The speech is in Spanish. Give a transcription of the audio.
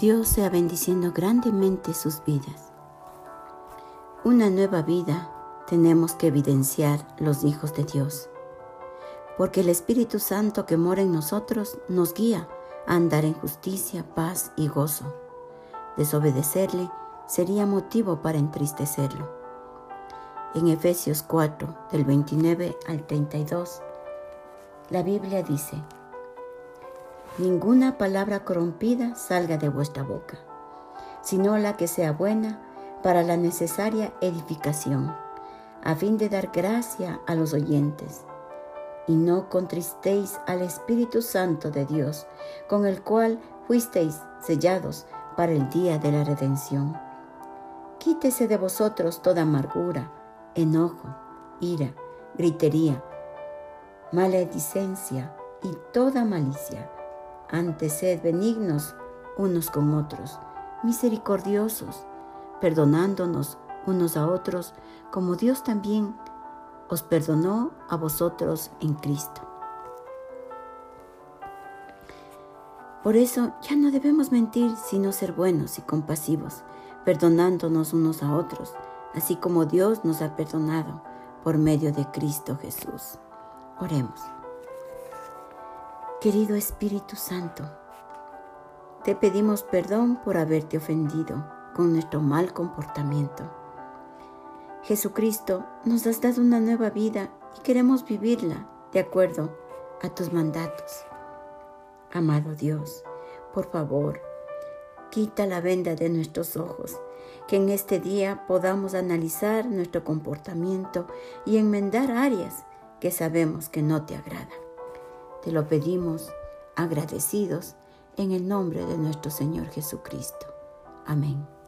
Dios sea bendiciendo grandemente sus vidas. Una nueva vida tenemos que evidenciar los hijos de Dios, porque el Espíritu Santo que mora en nosotros nos guía a andar en justicia, paz y gozo. Desobedecerle sería motivo para entristecerlo. En Efesios 4, del 29 al 32, la Biblia dice, Ninguna palabra corrompida salga de vuestra boca, sino la que sea buena para la necesaria edificación, a fin de dar gracia a los oyentes. Y no contristéis al Espíritu Santo de Dios, con el cual fuisteis sellados para el día de la redención. Quítese de vosotros toda amargura, enojo, ira, gritería, maledicencia y toda malicia antes sed benignos unos con otros, misericordiosos, perdonándonos unos a otros, como Dios también os perdonó a vosotros en Cristo. Por eso ya no debemos mentir, sino ser buenos y compasivos, perdonándonos unos a otros, así como Dios nos ha perdonado por medio de Cristo Jesús. Oremos. Querido Espíritu Santo, te pedimos perdón por haberte ofendido con nuestro mal comportamiento. Jesucristo, nos has dado una nueva vida y queremos vivirla de acuerdo a tus mandatos. Amado Dios, por favor, quita la venda de nuestros ojos, que en este día podamos analizar nuestro comportamiento y enmendar áreas que sabemos que no te agradan. Te lo pedimos agradecidos en el nombre de nuestro Señor Jesucristo. Amén.